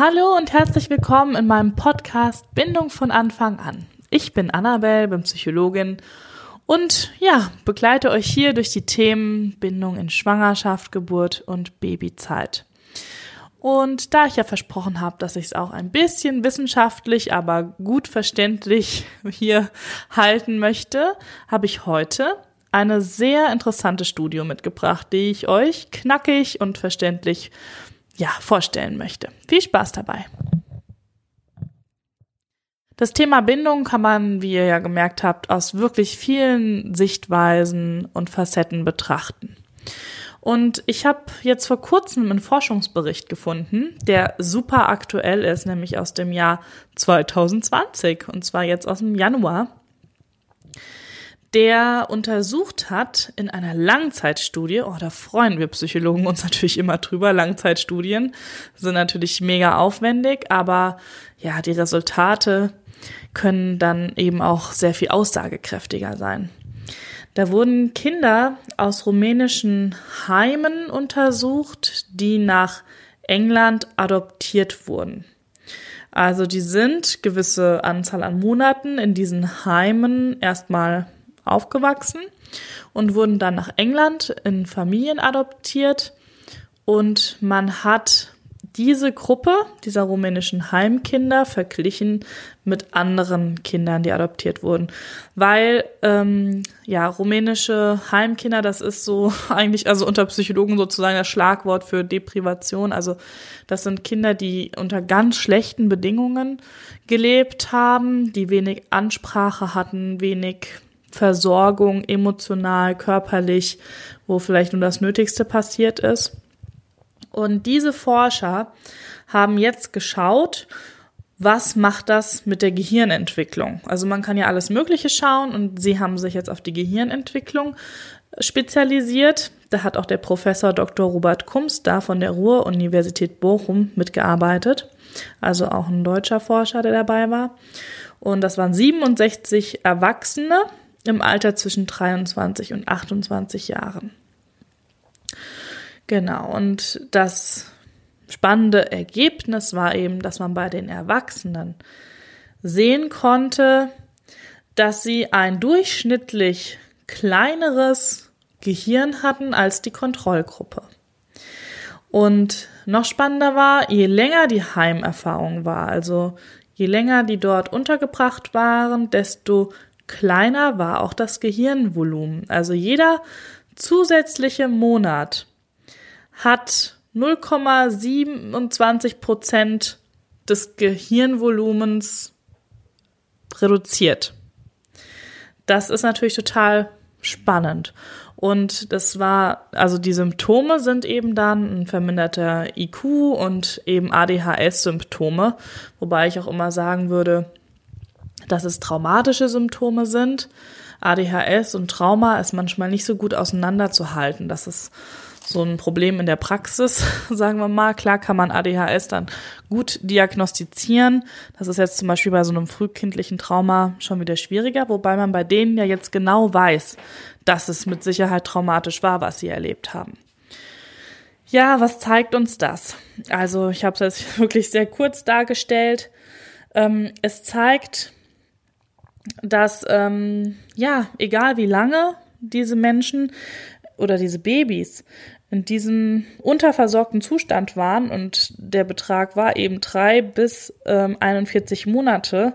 Hallo und herzlich willkommen in meinem Podcast Bindung von Anfang an. Ich bin Annabelle, bin Psychologin und ja, begleite euch hier durch die Themen Bindung in Schwangerschaft, Geburt und Babyzeit. Und da ich ja versprochen habe, dass ich es auch ein bisschen wissenschaftlich, aber gut verständlich hier halten möchte, habe ich heute eine sehr interessante Studie mitgebracht, die ich euch knackig und verständlich ja, vorstellen möchte. Viel Spaß dabei. Das Thema Bindung kann man, wie ihr ja gemerkt habt, aus wirklich vielen Sichtweisen und Facetten betrachten. Und ich habe jetzt vor kurzem einen Forschungsbericht gefunden, der super aktuell ist, nämlich aus dem Jahr 2020 und zwar jetzt aus dem Januar der untersucht hat in einer Langzeitstudie, oh, da freuen wir Psychologen uns natürlich immer drüber, Langzeitstudien sind natürlich mega aufwendig, aber ja, die Resultate können dann eben auch sehr viel aussagekräftiger sein. Da wurden Kinder aus rumänischen Heimen untersucht, die nach England adoptiert wurden. Also die sind gewisse Anzahl an Monaten in diesen Heimen erstmal aufgewachsen und wurden dann nach England in Familien adoptiert. Und man hat diese Gruppe dieser rumänischen Heimkinder verglichen mit anderen Kindern, die adoptiert wurden. Weil, ähm, ja, rumänische Heimkinder, das ist so eigentlich, also unter Psychologen sozusagen das Schlagwort für Deprivation. Also das sind Kinder, die unter ganz schlechten Bedingungen gelebt haben, die wenig Ansprache hatten, wenig Versorgung emotional, körperlich, wo vielleicht nur das Nötigste passiert ist. Und diese Forscher haben jetzt geschaut, was macht das mit der Gehirnentwicklung? Also man kann ja alles Mögliche schauen und sie haben sich jetzt auf die Gehirnentwicklung spezialisiert. Da hat auch der Professor Dr. Robert Kumst da von der Ruhr-Universität Bochum mitgearbeitet. Also auch ein deutscher Forscher, der dabei war. Und das waren 67 Erwachsene, im Alter zwischen 23 und 28 Jahren. Genau, und das spannende Ergebnis war eben, dass man bei den Erwachsenen sehen konnte, dass sie ein durchschnittlich kleineres Gehirn hatten als die Kontrollgruppe. Und noch spannender war, je länger die Heimerfahrung war, also je länger die dort untergebracht waren, desto kleiner war auch das Gehirnvolumen. Also jeder zusätzliche Monat hat 0,27 Prozent des Gehirnvolumens reduziert. Das ist natürlich total spannend. Und das war, also die Symptome sind eben dann ein verminderter IQ und eben ADHS-Symptome, wobei ich auch immer sagen würde, dass es traumatische Symptome sind. ADHS und Trauma ist manchmal nicht so gut auseinanderzuhalten. Das ist so ein Problem in der Praxis, sagen wir mal. Klar kann man ADHS dann gut diagnostizieren. Das ist jetzt zum Beispiel bei so einem frühkindlichen Trauma schon wieder schwieriger, wobei man bei denen ja jetzt genau weiß, dass es mit Sicherheit traumatisch war, was sie erlebt haben. Ja, was zeigt uns das? Also ich habe es jetzt wirklich sehr kurz dargestellt. Ähm, es zeigt, dass, ähm, ja, egal wie lange diese Menschen oder diese Babys in diesem unterversorgten Zustand waren und der Betrag war eben drei bis ähm, 41 Monate,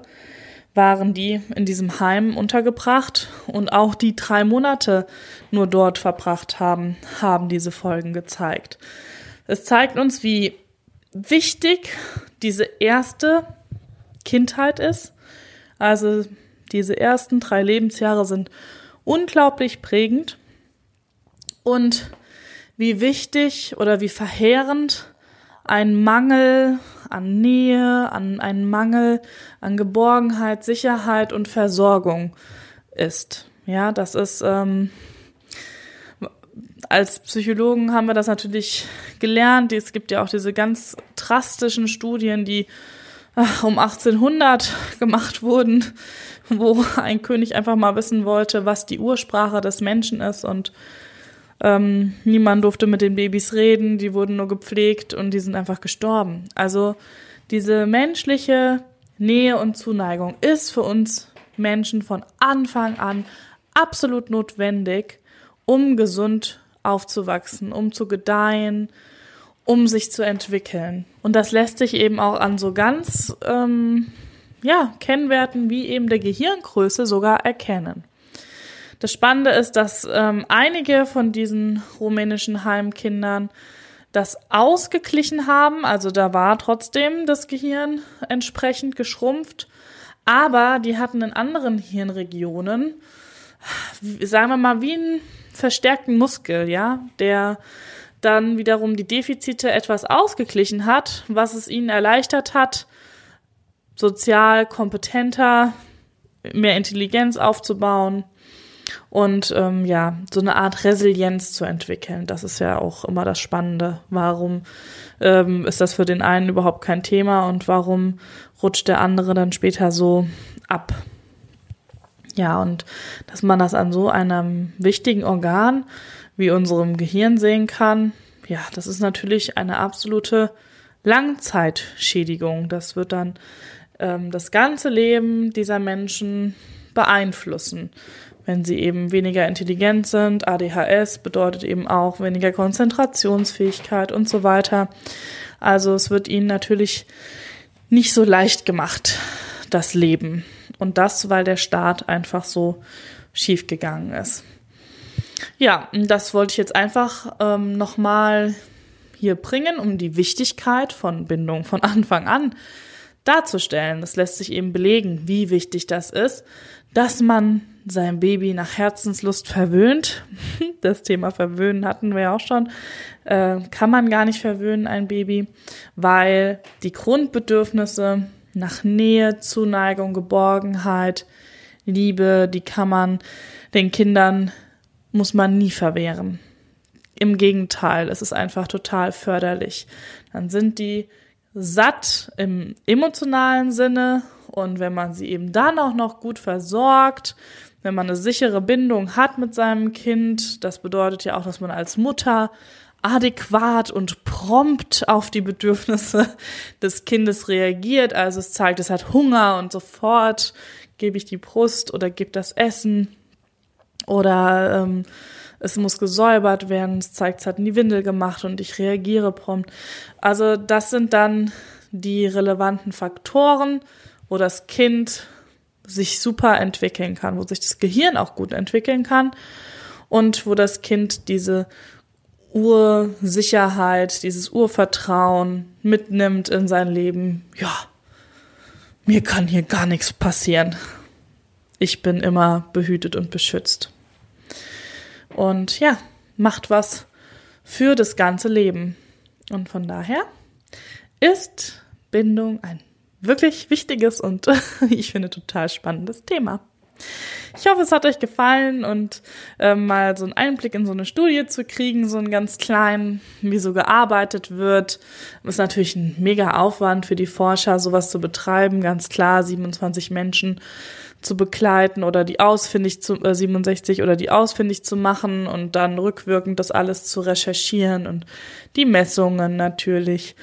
waren die in diesem Heim untergebracht und auch die drei Monate nur dort verbracht haben, haben diese Folgen gezeigt. Es zeigt uns, wie wichtig diese erste Kindheit ist. Also diese ersten drei Lebensjahre sind unglaublich prägend und wie wichtig oder wie verheerend ein Mangel an Nähe, an einen Mangel an Geborgenheit, Sicherheit und Versorgung ist. Ja, das ist ähm, als Psychologen haben wir das natürlich gelernt. Es gibt ja auch diese ganz drastischen Studien, die um 1800 gemacht wurden, wo ein König einfach mal wissen wollte, was die Ursprache des Menschen ist und ähm, niemand durfte mit den Babys reden, die wurden nur gepflegt und die sind einfach gestorben. Also Diese menschliche Nähe und Zuneigung ist für uns Menschen von Anfang an absolut notwendig, um gesund aufzuwachsen, um zu gedeihen, um sich zu entwickeln. Und das lässt sich eben auch an so ganz ähm, ja, Kennwerten wie eben der Gehirngröße sogar erkennen. Das Spannende ist, dass ähm, einige von diesen rumänischen Heimkindern das ausgeglichen haben, also da war trotzdem das Gehirn entsprechend geschrumpft, aber die hatten in anderen Hirnregionen, sagen wir mal, wie einen verstärkten Muskel, ja, der dann wiederum die Defizite etwas ausgeglichen hat, was es ihnen erleichtert hat, sozial kompetenter, mehr Intelligenz aufzubauen und ähm, ja, so eine Art Resilienz zu entwickeln. Das ist ja auch immer das Spannende. Warum ähm, ist das für den einen überhaupt kein Thema und warum rutscht der andere dann später so ab? Ja, und dass man das an so einem wichtigen Organ wie unserem Gehirn sehen kann, ja, das ist natürlich eine absolute Langzeitschädigung. Das wird dann ähm, das ganze Leben dieser Menschen beeinflussen. Wenn sie eben weniger intelligent sind, ADHS bedeutet eben auch weniger Konzentrationsfähigkeit und so weiter. Also es wird ihnen natürlich nicht so leicht gemacht, das Leben. Und das, weil der Staat einfach so schief gegangen ist. Ja, das wollte ich jetzt einfach ähm, nochmal hier bringen, um die Wichtigkeit von Bindung von Anfang an darzustellen. Das lässt sich eben belegen, wie wichtig das ist, dass man sein Baby nach Herzenslust verwöhnt. Das Thema Verwöhnen hatten wir ja auch schon. Äh, kann man gar nicht verwöhnen, ein Baby, weil die Grundbedürfnisse nach Nähe, Zuneigung, Geborgenheit, Liebe, die kann man den Kindern, muss man nie verwehren. Im Gegenteil, es ist einfach total förderlich. Dann sind die satt im emotionalen Sinne und wenn man sie eben dann auch noch gut versorgt, wenn man eine sichere Bindung hat mit seinem Kind, das bedeutet ja auch, dass man als Mutter adäquat und prompt auf die Bedürfnisse des Kindes reagiert. Also es zeigt, es hat Hunger und sofort gebe ich die Brust oder gebe das Essen oder ähm, es muss gesäubert werden, es zeigt, es hat in die Windel gemacht und ich reagiere prompt. Also das sind dann die relevanten Faktoren, wo das Kind sich super entwickeln kann, wo sich das Gehirn auch gut entwickeln kann und wo das Kind diese Ursicherheit, dieses Urvertrauen mitnimmt in sein Leben. Ja, mir kann hier gar nichts passieren. Ich bin immer behütet und beschützt. Und ja, macht was für das ganze Leben. Und von daher ist Bindung ein wirklich wichtiges und ich finde total spannendes Thema. Ich hoffe, es hat euch gefallen und äh, mal so einen Einblick in so eine Studie zu kriegen, so einen ganz kleinen, wie so gearbeitet wird. Ist natürlich ein mega Aufwand für die Forscher, sowas zu betreiben. Ganz klar, 27 Menschen zu begleiten oder die ausfindig zu äh, 67 oder die ausfindig zu machen und dann rückwirkend das alles zu recherchieren und die Messungen natürlich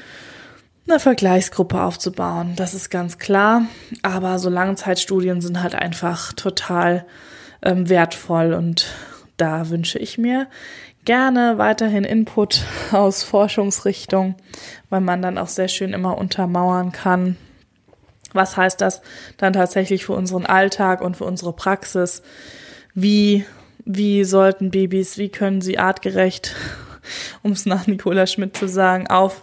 eine Vergleichsgruppe aufzubauen. Das ist ganz klar. Aber so Langzeitstudien sind halt einfach total ähm, wertvoll und da wünsche ich mir gerne weiterhin Input aus Forschungsrichtung, weil man dann auch sehr schön immer untermauern kann, was heißt das dann tatsächlich für unseren Alltag und für unsere Praxis? Wie, wie sollten Babys, wie können sie artgerecht, um es nach Nicola Schmidt zu sagen, auf,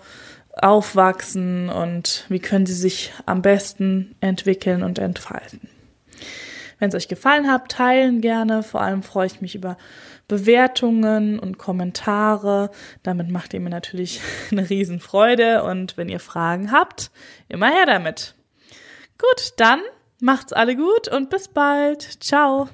aufwachsen und wie können sie sich am besten entwickeln und entfalten? Wenn es euch gefallen hat, teilen gerne. Vor allem freue ich mich über Bewertungen und Kommentare. Damit macht ihr mir natürlich eine Riesenfreude. Und wenn ihr Fragen habt, immer her damit. Gut, dann macht's alle gut und bis bald. Ciao.